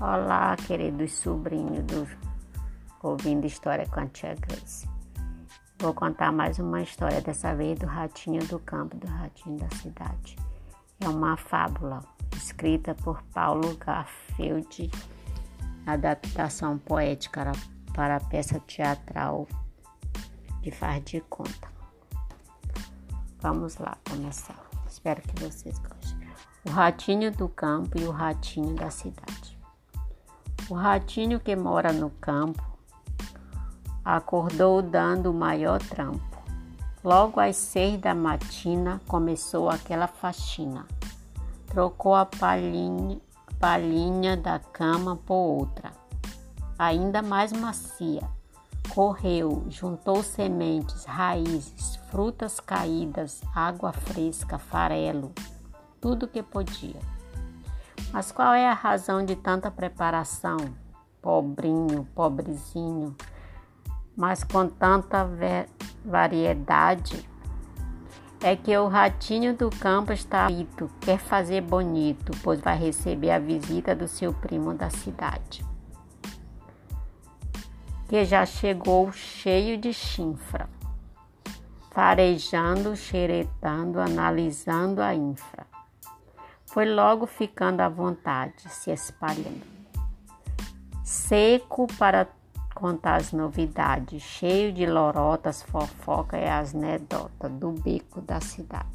Olá, queridos sobrinhos do Ouvindo História com a Tia Grace. Vou contar mais uma história, dessa vez do ratinho do campo, do ratinho da cidade. É uma fábula escrita por Paulo Garfield, adaptação poética para a peça teatral de Faz de Conta. Vamos lá começar. Espero que vocês gostem. O ratinho do campo e o ratinho da cidade. O ratinho que mora no campo acordou dando o maior trampo. Logo às seis da matina começou aquela faxina. Trocou a palhinha, da cama por outra, ainda mais macia. Correu, juntou sementes, raízes, frutas caídas, água fresca, farelo, tudo que podia. Mas qual é a razão de tanta preparação? Pobrinho, pobrezinho, mas com tanta variedade. É que o ratinho do campo está bonito, quer fazer bonito, pois vai receber a visita do seu primo da cidade, que já chegou cheio de chinfra, farejando, xeretando, analisando a infra foi logo ficando à vontade, se espalhando. Seco para contar as novidades, cheio de lorotas, fofoca e as anedotas do beco da cidade.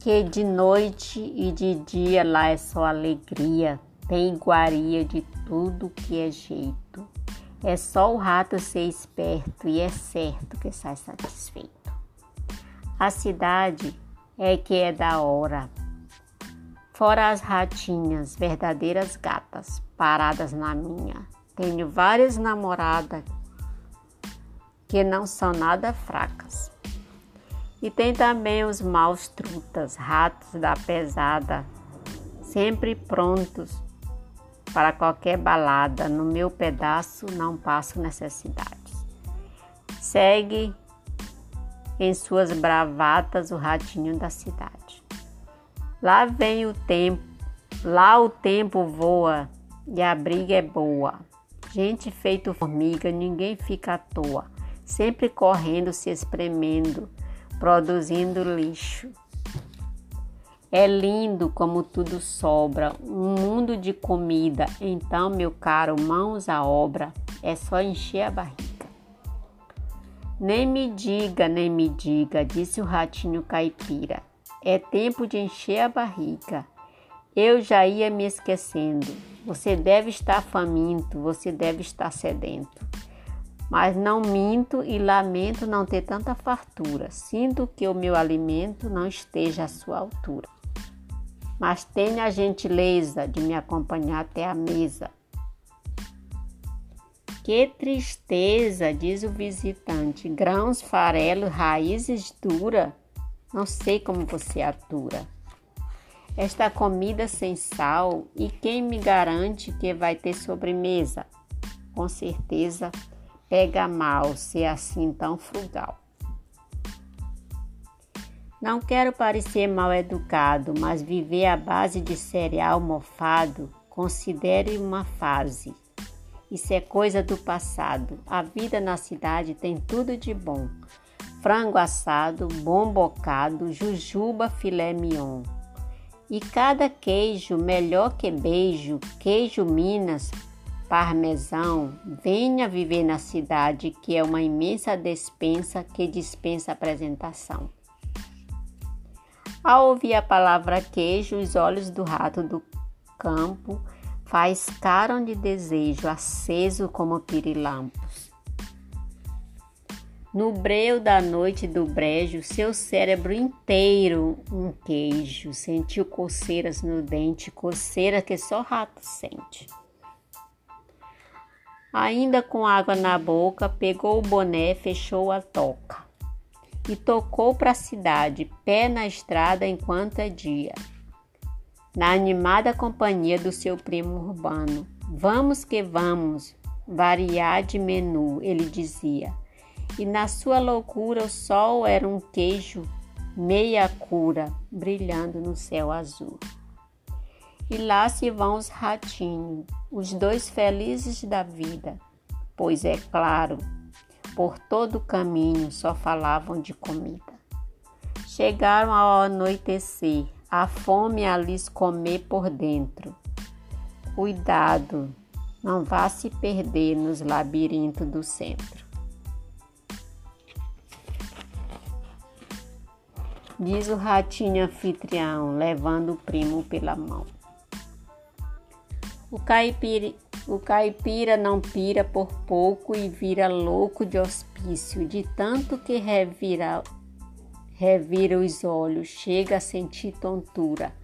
Que de noite e de dia lá é só alegria, tem iguaria de tudo que é jeito. É só o rato ser esperto e é certo que sai satisfeito. A cidade é que é da hora. Fora as ratinhas, verdadeiras gatas, paradas na minha. Tenho várias namoradas que não são nada fracas. E tem também os maus trutas, ratos da pesada, sempre prontos para qualquer balada. No meu pedaço não passo necessidades. Segue em suas bravatas o ratinho da cidade. Lá vem o tempo, lá o tempo voa e a briga é boa. Gente feito formiga, ninguém fica à toa, sempre correndo, se espremendo, produzindo lixo. É lindo como tudo sobra, um mundo de comida. Então, meu caro, mãos à obra, é só encher a barriga. Nem me diga, nem me diga, disse o ratinho caipira. É tempo de encher a barriga. Eu já ia me esquecendo. Você deve estar faminto, você deve estar sedento. Mas não minto e lamento não ter tanta fartura. Sinto que o meu alimento não esteja à sua altura. Mas tenha a gentileza de me acompanhar até a mesa que tristeza, diz o visitante. Grãos, farelo, raízes dura. Não sei como você atura. Esta comida sem sal, e quem me garante que vai ter sobremesa? Com certeza pega mal ser assim tão frugal. Não quero parecer mal educado, mas viver à base de cereal mofado considere uma fase. Isso é coisa do passado. A vida na cidade tem tudo de bom: frango assado, bom bocado, jujuba, filé mignon. E cada queijo melhor que beijo, queijo Minas, parmesão, venha viver na cidade, que é uma imensa despensa que dispensa apresentação. Ao ouvir a palavra queijo, os olhos do rato do campo faiscaram de desejo, aceso como pirilampos. No breu da noite do brejo, seu cérebro inteiro um queijo, sentiu coceiras no dente, coceira que só rato sente. Ainda com água na boca, pegou o boné, fechou a toca e tocou para a cidade, pé na estrada enquanto é dia na animada companhia do seu primo urbano. Vamos que vamos, variar de menu, ele dizia. E na sua loucura o sol era um queijo meia cura, brilhando no céu azul. E lá se vão os ratinhos, os dois felizes da vida, pois é claro, por todo o caminho só falavam de comida. Chegaram ao anoitecer, a fome a lhes comer por dentro. Cuidado, não vá se perder nos labirintos do centro. Diz o ratinho anfitrião, levando o primo pela mão. O caipira, o caipira não pira por pouco e vira louco de hospício, de tanto que revira, revira os olhos, chega a sentir tontura,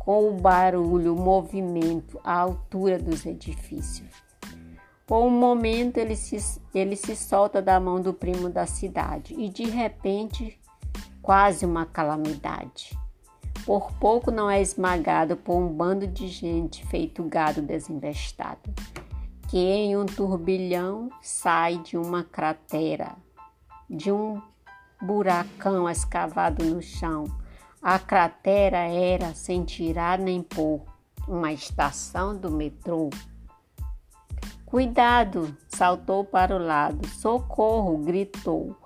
com o barulho, o movimento, a altura dos edifícios. Por um momento ele se, ele se solta da mão do primo da cidade e de repente, quase uma calamidade. Por pouco não é esmagado por um bando de gente feito gado desinvestado, que em um turbilhão sai de uma cratera, de um buracão escavado no chão. A cratera era, sem tirar nem pôr, uma estação do metrô. Cuidado! saltou para o lado. Socorro! gritou.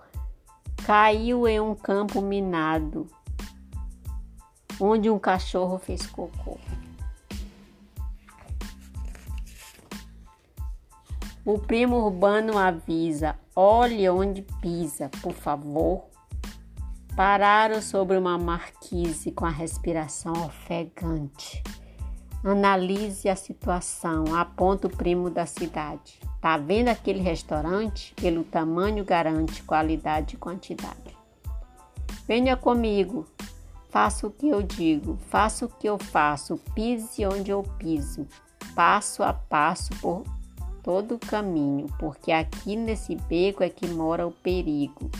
Caiu em um campo minado onde um cachorro fez cocô. O primo urbano avisa: olhe onde pisa, por favor. Pararam sobre uma marquise com a respiração ofegante. Analise a situação, aponta o primo da cidade. Tá vendo aquele restaurante? Pelo tamanho garante qualidade e quantidade. Venha comigo, Faça o que eu digo, faça o que eu faço, pise onde eu piso, passo a passo por todo o caminho, porque aqui nesse beco é que mora o perigo.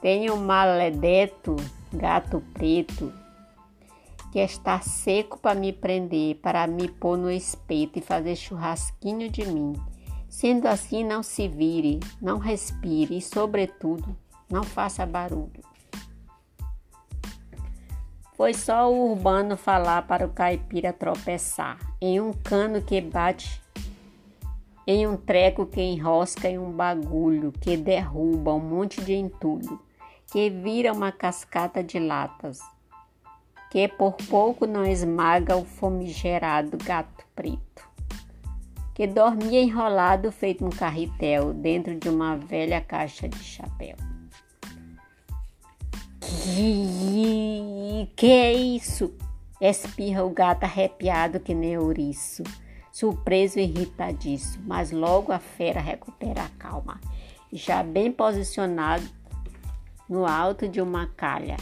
Tenho um maledeto, gato preto, que está seco para me prender, para me pôr no espeto e fazer churrasquinho de mim. Sendo assim, não se vire, não respire e, sobretudo, não faça barulho. Foi só o urbano falar para o caipira tropeçar em um cano que bate, em um treco que enrosca em um bagulho que derruba um monte de entulho, que vira uma cascata de latas, que por pouco não esmaga o famigerado gato preto, que dormia enrolado feito um carretel dentro de uma velha caixa de chapéu. Que, que é isso? Espirra o gato arrepiado que nem ouriço, surpreso e irritadíssimo, mas logo a fera recupera a calma, já bem posicionado no alto de uma calha.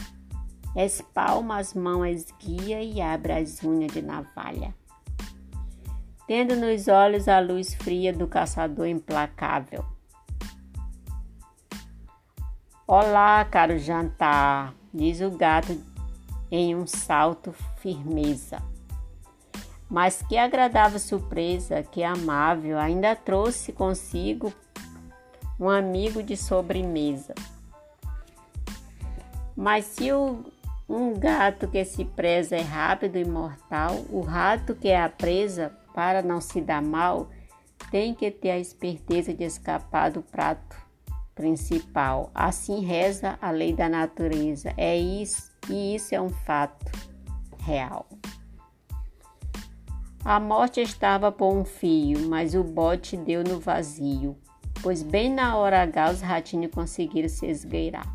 Espalma as mãos esguia e abre as unhas de navalha. Tendo nos olhos a luz fria do caçador implacável, Olá, caro jantar, diz o gato em um salto firmeza. Mas que agradável surpresa, que amável, ainda trouxe consigo um amigo de sobremesa. Mas se o, um gato que se preza é rápido e mortal, o rato que é a presa, para não se dar mal, tem que ter a esperteza de escapar do prato principal. Assim reza a lei da natureza. É isso, e isso é um fato real. A morte estava por um fio, mas o bote deu no vazio, pois bem na hora H os ratinhos conseguiram se esgueirar.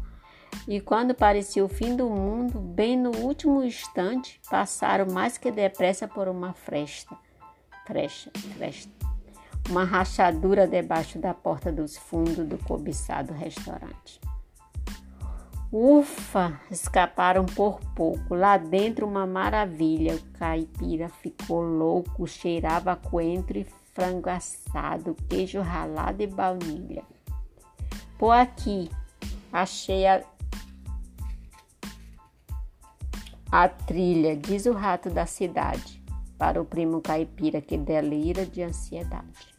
E quando parecia o fim do mundo, bem no último instante, passaram mais que depressa por uma fresta. Fresta, fresta uma rachadura debaixo da porta dos fundos do cobiçado restaurante. Ufa! Escaparam por pouco. Lá dentro, uma maravilha. O caipira ficou louco, cheirava coentro e frango assado, queijo ralado e baunilha. Por aqui, achei a, a trilha, diz o rato da cidade, para o primo caipira que delira de ansiedade.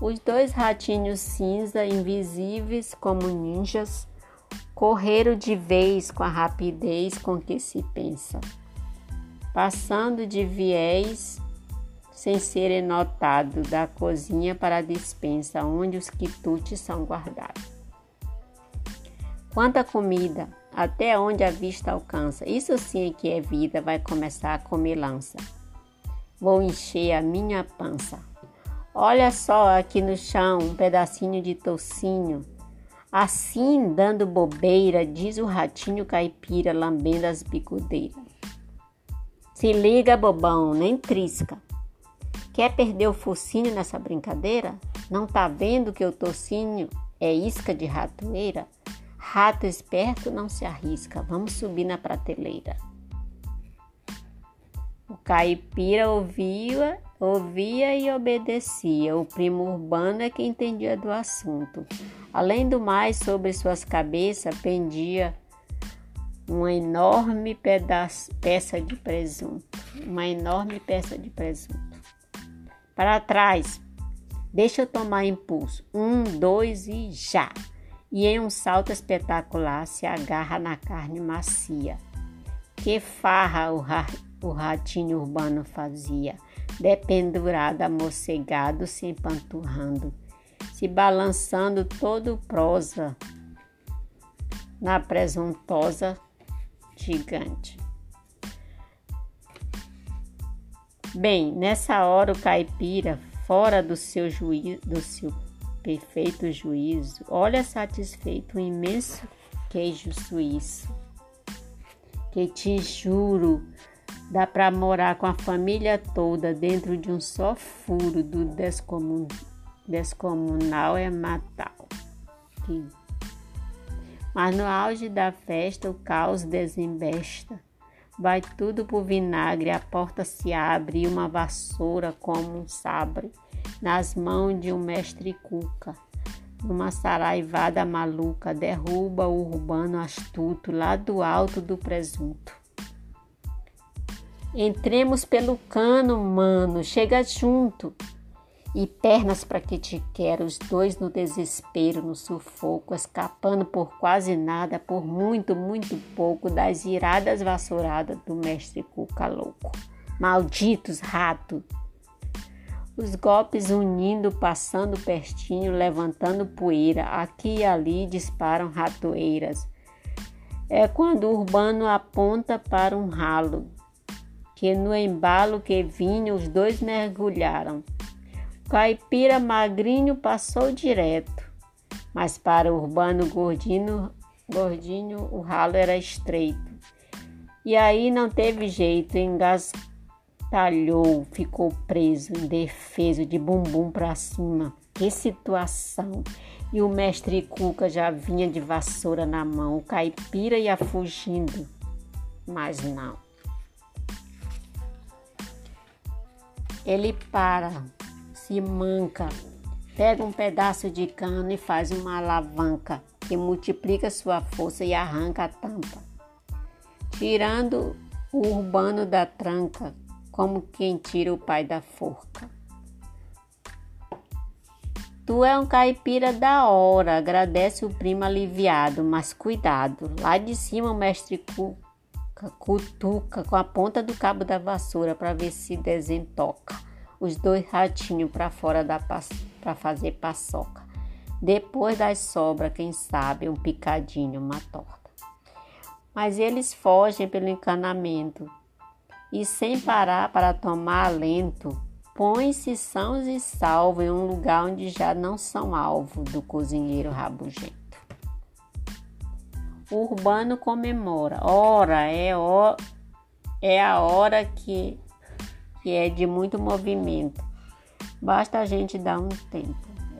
Os dois ratinhos cinza, invisíveis como ninjas, correram de vez com a rapidez com que se pensa, passando de viés sem serem notados da cozinha para a dispensa, onde os quitutes são guardados. Quanta comida, até onde a vista alcança. Isso sim é que é vida, vai começar a comilança. Vou encher a minha pança. Olha só aqui no chão um pedacinho de tocinho Assim, dando bobeira, diz o ratinho caipira, lambendo as bicudeiras. Se liga, bobão, nem trisca. Quer perder o focinho nessa brincadeira? Não tá vendo que o tocinho é isca de ratoeira? Rato esperto não se arrisca, vamos subir na prateleira. O caipira ouvia, ouvia e obedecia. O primo urbano é que entendia do assunto. Além do mais, sobre suas cabeças pendia uma enorme pedaço, peça de presunto. Uma enorme peça de presunto. Para trás, deixa eu tomar impulso. Um, dois e já! E em um salto espetacular se agarra na carne macia. Que farra o, ra o ratinho urbano fazia, dependurado, amocegado, se empanturrando se balançando todo prosa na presuntosa gigante. Bem, nessa hora o caipira, fora do seu juízo, do seu perfeito juízo, olha satisfeito um imenso queijo suíço, que te juro dá para morar com a família toda dentro de um só furo do descomun descomunal é matal. Mas no auge da festa o caos desembesta. Vai tudo pro vinagre, a porta se abre e uma vassoura como um sabre nas mãos de um mestre cuca. Numa saraivada maluca, derruba o urbano astuto lá do alto do presunto. Entremos pelo cano, mano, chega junto e pernas para que te quero, os dois no desespero, no sufoco, escapando por quase nada, por muito, muito pouco, das iradas vassouradas do mestre Cuca louco. Malditos rato! Os golpes unindo, passando pertinho, levantando poeira, aqui e ali disparam ratoeiras. É quando o urbano aponta para um ralo, que no embalo que vinha os dois mergulharam. Caipira magrinho passou direto, mas para o urbano gordinho, gordinho o ralo era estreito. E aí não teve jeito, engastalhou, ficou preso, indefeso, de bumbum para cima. Que situação! E o mestre Cuca já vinha de vassoura na mão, o caipira ia fugindo, mas não. Ele para, manca. Pega um pedaço de cano e faz uma alavanca que multiplica sua força e arranca a tampa, tirando o urbano da tranca, como quem tira o pai da forca. Tu é um caipira da hora, agradece o primo aliviado, mas cuidado, lá de cima o mestre cuca, cutuca com a ponta do cabo da vassoura para ver se desentoca os dois ratinhos para fora para fazer paçoca. Depois das sobras, quem sabe, um picadinho, uma torta. Mas eles fogem pelo encanamento e, sem parar para tomar alento, põem-se sãos e salvos em um lugar onde já não são alvo do cozinheiro rabugento. O urbano comemora. Ora, é, é a hora que que é de muito movimento. Basta a gente dar um tempo,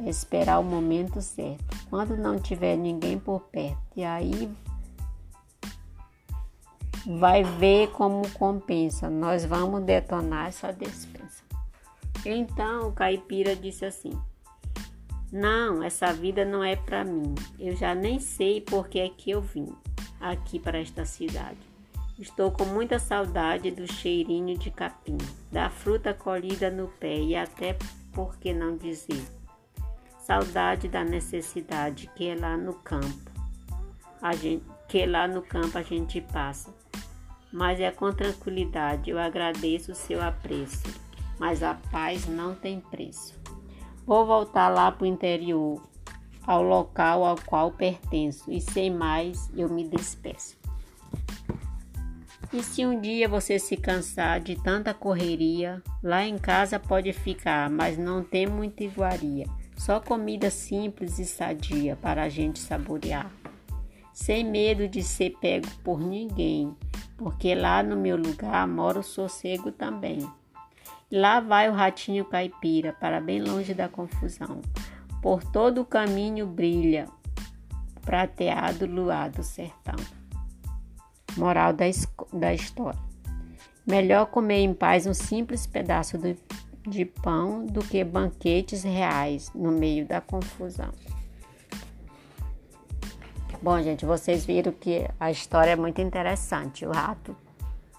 esperar o momento certo. Quando não tiver ninguém por perto, e aí vai ver como compensa. Nós vamos detonar essa despensa. Então o caipira disse assim: Não, essa vida não é para mim. Eu já nem sei por que é que eu vim aqui para esta cidade. Estou com muita saudade do cheirinho de capim, da fruta colhida no pé e até, por que não dizer, saudade da necessidade que é lá no campo. a gente, que lá no campo a gente passa. Mas é com tranquilidade, eu agradeço o seu apreço, mas a paz não tem preço. Vou voltar lá para o interior, ao local ao qual pertenço, e sem mais eu me despeço. E se um dia você se cansar de tanta correria, lá em casa pode ficar, mas não tem muita iguaria. Só comida simples e sadia para a gente saborear. Sem medo de ser pego por ninguém, porque lá no meu lugar mora o sossego também. Lá vai o ratinho caipira, para bem longe da confusão. Por todo o caminho brilha prateado luar do sertão. Moral da, da história: Melhor comer em paz um simples pedaço de, de pão do que banquetes reais no meio da confusão. Bom, gente, vocês viram que a história é muito interessante. O rato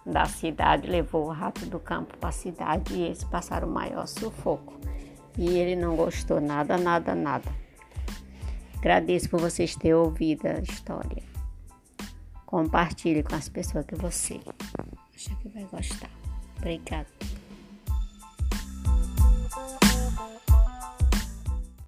da cidade levou o rato do campo para a cidade e eles passaram o maior sufoco. E ele não gostou nada, nada, nada. Agradeço por vocês terem ouvido a história. Compartilhe com as pessoas que você acha que vai gostar. Obrigada.